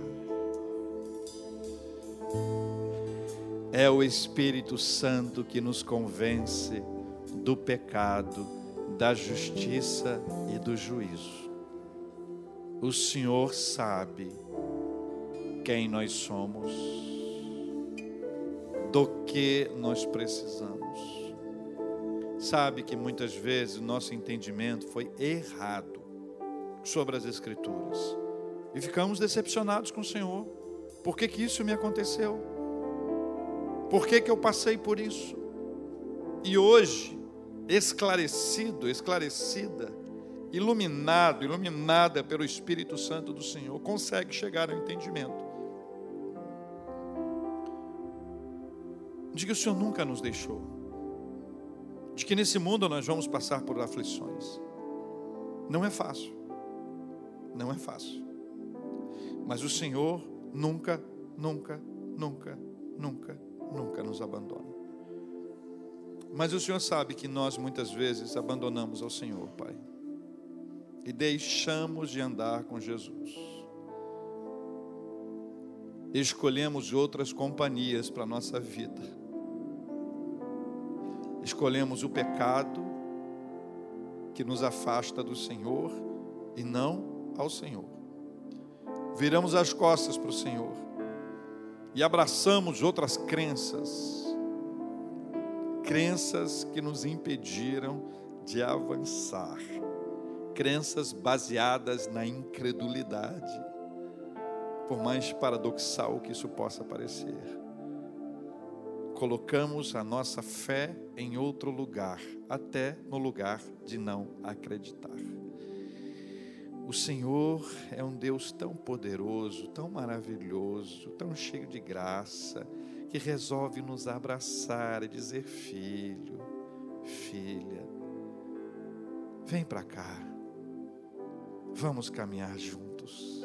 [SPEAKER 1] É o Espírito Santo que nos convence do pecado, da justiça e do juízo. O Senhor sabe quem nós somos, do que nós precisamos. Sabe que muitas vezes o nosso entendimento foi errado sobre as Escrituras e ficamos decepcionados com o Senhor. Por que, que isso me aconteceu? Por que, que eu passei por isso? E hoje, esclarecido, esclarecida, iluminado, iluminada pelo Espírito Santo do Senhor, consegue chegar ao entendimento. De que o Senhor nunca nos deixou, de que nesse mundo nós vamos passar por aflições. Não é fácil, não é fácil, mas o Senhor nunca, nunca, nunca, nunca, nunca nos abandona. Mas o Senhor sabe que nós muitas vezes abandonamos ao Senhor, Pai, e deixamos de andar com Jesus. Escolhemos outras companhias para a nossa vida. Escolhemos o pecado que nos afasta do Senhor e não ao Senhor. Viramos as costas para o Senhor e abraçamos outras crenças crenças que nos impediram de avançar, crenças baseadas na incredulidade, por mais paradoxal que isso possa parecer. Colocamos a nossa fé em outro lugar, até no lugar de não acreditar. O Senhor é um Deus tão poderoso, tão maravilhoso, tão cheio de graça, que resolve nos abraçar e dizer: Filho, filha, vem para cá, vamos caminhar juntos.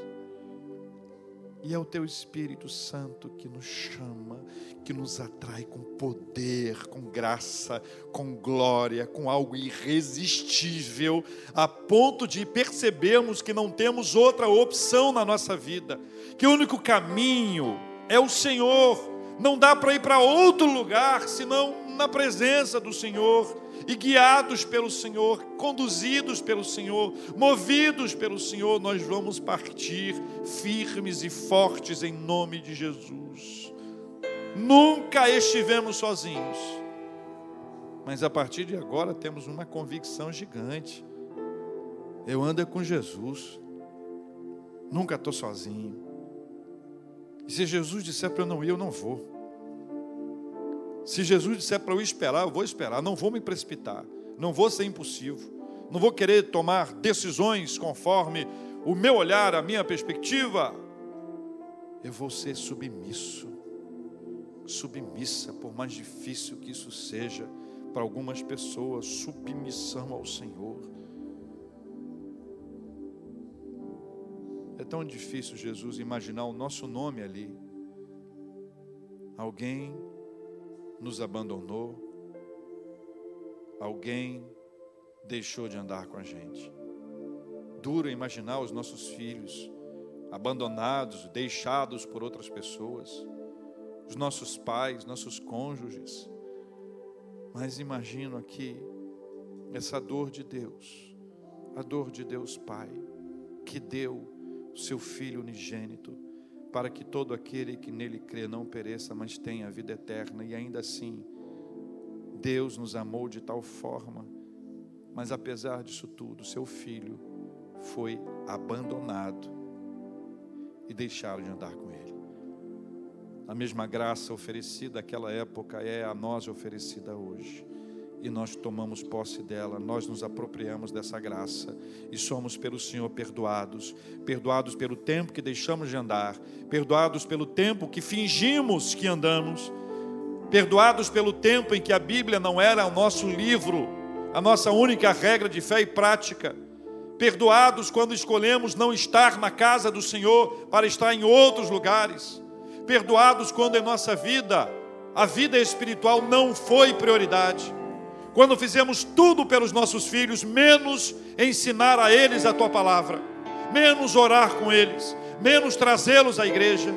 [SPEAKER 1] E é o teu Espírito Santo que nos chama, que nos atrai com poder, com graça, com glória, com algo irresistível, a ponto de percebermos que não temos outra opção na nossa vida, que o único caminho é o Senhor. Não dá para ir para outro lugar senão na presença do Senhor e guiados pelo Senhor, conduzidos pelo Senhor, movidos pelo Senhor, nós vamos partir firmes e fortes em nome de Jesus. Nunca estivemos sozinhos, mas a partir de agora temos uma convicção gigante. Eu ando com Jesus, nunca estou sozinho. E se Jesus disser para eu não ir, eu não vou. Se Jesus disser para eu esperar, eu vou esperar. Não vou me precipitar. Não vou ser impulsivo. Não vou querer tomar decisões conforme o meu olhar, a minha perspectiva. Eu vou ser submisso. Submissa, por mais difícil que isso seja para algumas pessoas, submissão ao Senhor. É tão difícil, Jesus, imaginar o nosso nome ali. Alguém nos abandonou, alguém deixou de andar com a gente. Duro imaginar os nossos filhos abandonados, deixados por outras pessoas, os nossos pais, nossos cônjuges. Mas imagino aqui essa dor de Deus, a dor de Deus Pai, que deu seu Filho unigênito, para que todo aquele que nele crê não pereça, mas tenha a vida eterna. E ainda assim, Deus nos amou de tal forma, mas apesar disso tudo, seu Filho foi abandonado e deixaram de andar com ele. A mesma graça oferecida naquela época é a nós oferecida hoje e nós tomamos posse dela, nós nos apropriamos dessa graça e somos pelo Senhor perdoados, perdoados pelo tempo que deixamos de andar, perdoados pelo tempo que fingimos que andamos, perdoados pelo tempo em que a Bíblia não era o nosso livro, a nossa única regra de fé e prática, perdoados quando escolhemos não estar na casa do Senhor para estar em outros lugares, perdoados quando em nossa vida a vida espiritual não foi prioridade quando fizemos tudo pelos nossos filhos, menos ensinar a eles a tua palavra, menos orar com eles, menos trazê-los à igreja.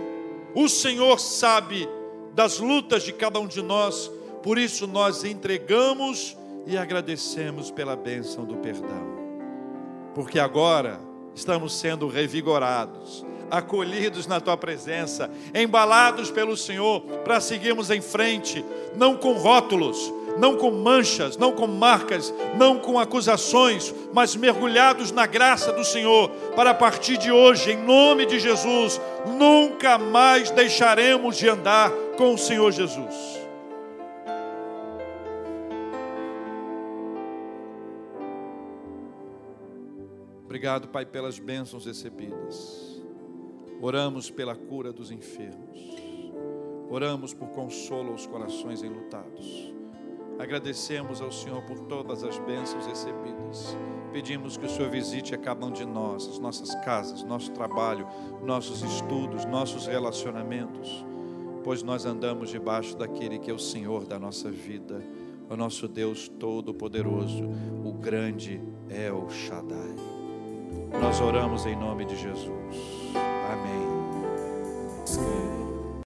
[SPEAKER 1] O Senhor sabe das lutas de cada um de nós, por isso nós entregamos e agradecemos pela bênção do perdão, porque agora estamos sendo revigorados, acolhidos na tua presença, embalados pelo Senhor para seguirmos em frente, não com rótulos, não com manchas, não com marcas, não com acusações, mas mergulhados na graça do Senhor, para a partir de hoje, em nome de Jesus, nunca mais deixaremos de andar com o Senhor Jesus. Obrigado, Pai, pelas bênçãos recebidas. Oramos pela cura dos enfermos. Oramos por consolo aos corações enlutados. Agradecemos ao Senhor por todas as bênçãos recebidas. Pedimos que o Senhor visite a cada um de nós, as nossas casas, nosso trabalho, nossos estudos, nossos relacionamentos, pois nós andamos debaixo daquele que é o Senhor da nossa vida, o nosso Deus Todo-Poderoso, o grande El Shaddai. Nós oramos em nome de Jesus. Amém.